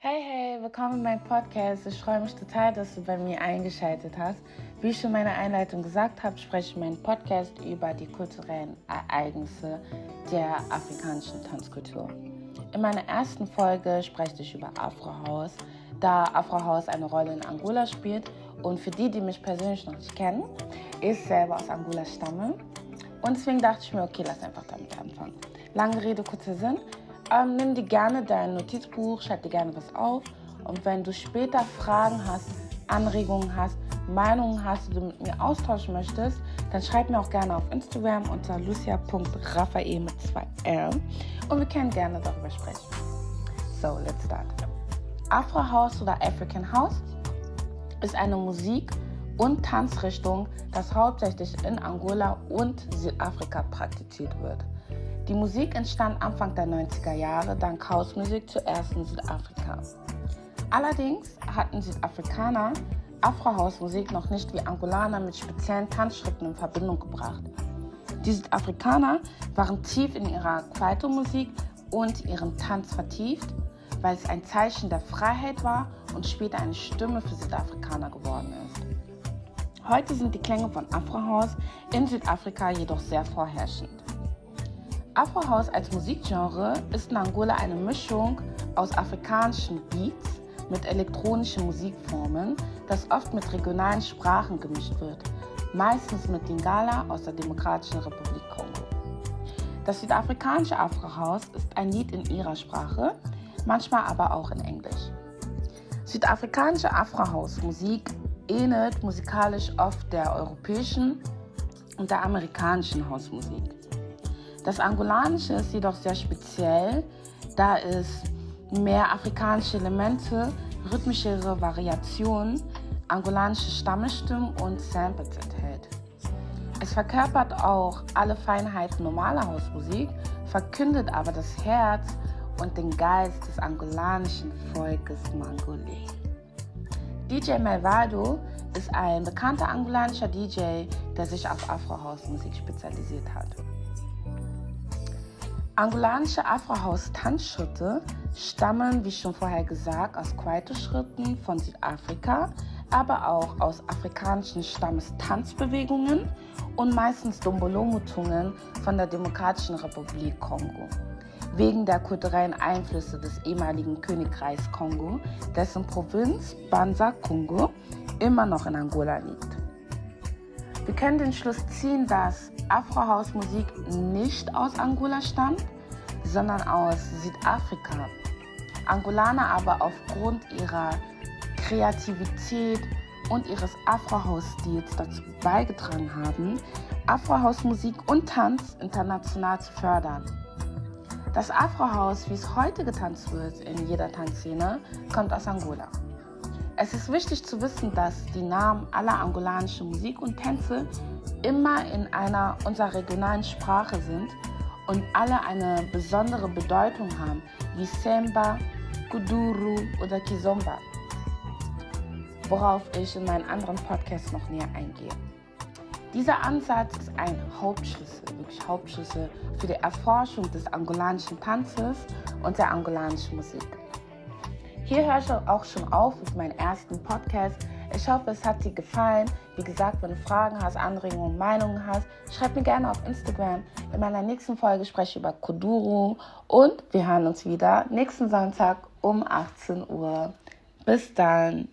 Hey, hey, willkommen in meinem Podcast. Ich freue mich total, dass du bei mir eingeschaltet hast. Wie ich schon in meiner Einleitung gesagt habe, spreche ich in meinem Podcast über die kulturellen Ereignisse der afrikanischen Tanzkultur. In meiner ersten Folge spreche ich über Afrohaus, da Afrohaus eine Rolle in Angola spielt. Und für die, die mich persönlich noch nicht kennen, ich selber aus Angola stamme. Und deswegen dachte ich mir, okay, lass einfach damit anfangen. Lange Rede, kurzer Sinn. Ähm, nimm dir gerne dein Notizbuch, schreib dir gerne was auf. Und wenn du später Fragen hast, Anregungen hast, Meinungen hast, die du mit mir austauschen möchtest, dann schreib mir auch gerne auf Instagram unter lucia.raphael mit 2 L. Und wir können gerne darüber sprechen. So, let's start. Afro House oder African House ist eine Musik- und Tanzrichtung, das hauptsächlich in Angola und Südafrika praktiziert wird. Die Musik entstand Anfang der 90er Jahre dank Hausmusik zuerst in Südafrika. Allerdings hatten Südafrikaner Afro-Hausmusik noch nicht wie Angolaner mit speziellen Tanzschritten in Verbindung gebracht. Die Südafrikaner waren tief in ihrer Kwaito-Musik und ihren Tanz vertieft, weil es ein Zeichen der Freiheit war und später eine Stimme für Südafrikaner geworden ist. Heute sind die Klänge von Afro-Haus in Südafrika jedoch sehr vorherrschend. Afro-House als Musikgenre ist in Angola eine Mischung aus afrikanischen Beats mit elektronischen Musikformen, das oft mit regionalen Sprachen gemischt wird, meistens mit Lingala aus der Demokratischen Republik Kongo. Das südafrikanische Afro-House ist ein Lied in ihrer Sprache, manchmal aber auch in Englisch. Südafrikanische Afro-House-Musik ähnelt musikalisch oft der europäischen und der amerikanischen Hausmusik. Das Angolanische ist jedoch sehr speziell, da es mehr afrikanische Elemente, rhythmischere Variationen, angolanische Stammestimmen und Samples enthält. Es verkörpert auch alle Feinheiten normaler Hausmusik, verkündet aber das Herz und den Geist des angolanischen Volkes Mangolé. DJ Melvado ist ein bekannter angolanischer DJ, der sich auf Afro-House-Musik spezialisiert hat. Angolanische Afrohaus-Tanzschritte stammen, wie schon vorher gesagt, aus Kwaito-Schritten von Südafrika, aber auch aus afrikanischen Stammestanzbewegungen und meistens Dombolo-Mutungen von der Demokratischen Republik Kongo. Wegen der kulturellen Einflüsse des ehemaligen Königreichs Kongo, dessen Provinz Banza Kongo immer noch in Angola liegt. Wir können den Schluss ziehen, dass Afro-House-Musik nicht aus Angola stammt, sondern aus Südafrika. Angolaner aber aufgrund ihrer Kreativität und ihres Afro-House-Stils dazu beigetragen haben, Afro-House-Musik und Tanz international zu fördern. Das Afro-House, wie es heute getanzt wird in jeder Tanzszene, kommt aus Angola. Es ist wichtig zu wissen, dass die Namen aller angolanischen Musik und Tänze immer in einer unserer regionalen Sprache sind und alle eine besondere Bedeutung haben, wie Semba, Kuduru oder Kizomba, worauf ich in meinen anderen Podcasts noch näher eingehe. Dieser Ansatz ist ein Hauptschlüssel, wirklich Hauptschlüssel für die Erforschung des angolanischen Tanzes und der angolanischen Musik. Hier höre ich auch schon auf mit meinem ersten Podcast. Ich hoffe, es hat dir gefallen. Wie gesagt, wenn du Fragen hast, Anregungen Meinungen hast, schreib mir gerne auf Instagram. In meiner nächsten Folge spreche ich über Koduru und wir hören uns wieder nächsten Sonntag um 18 Uhr. Bis dann.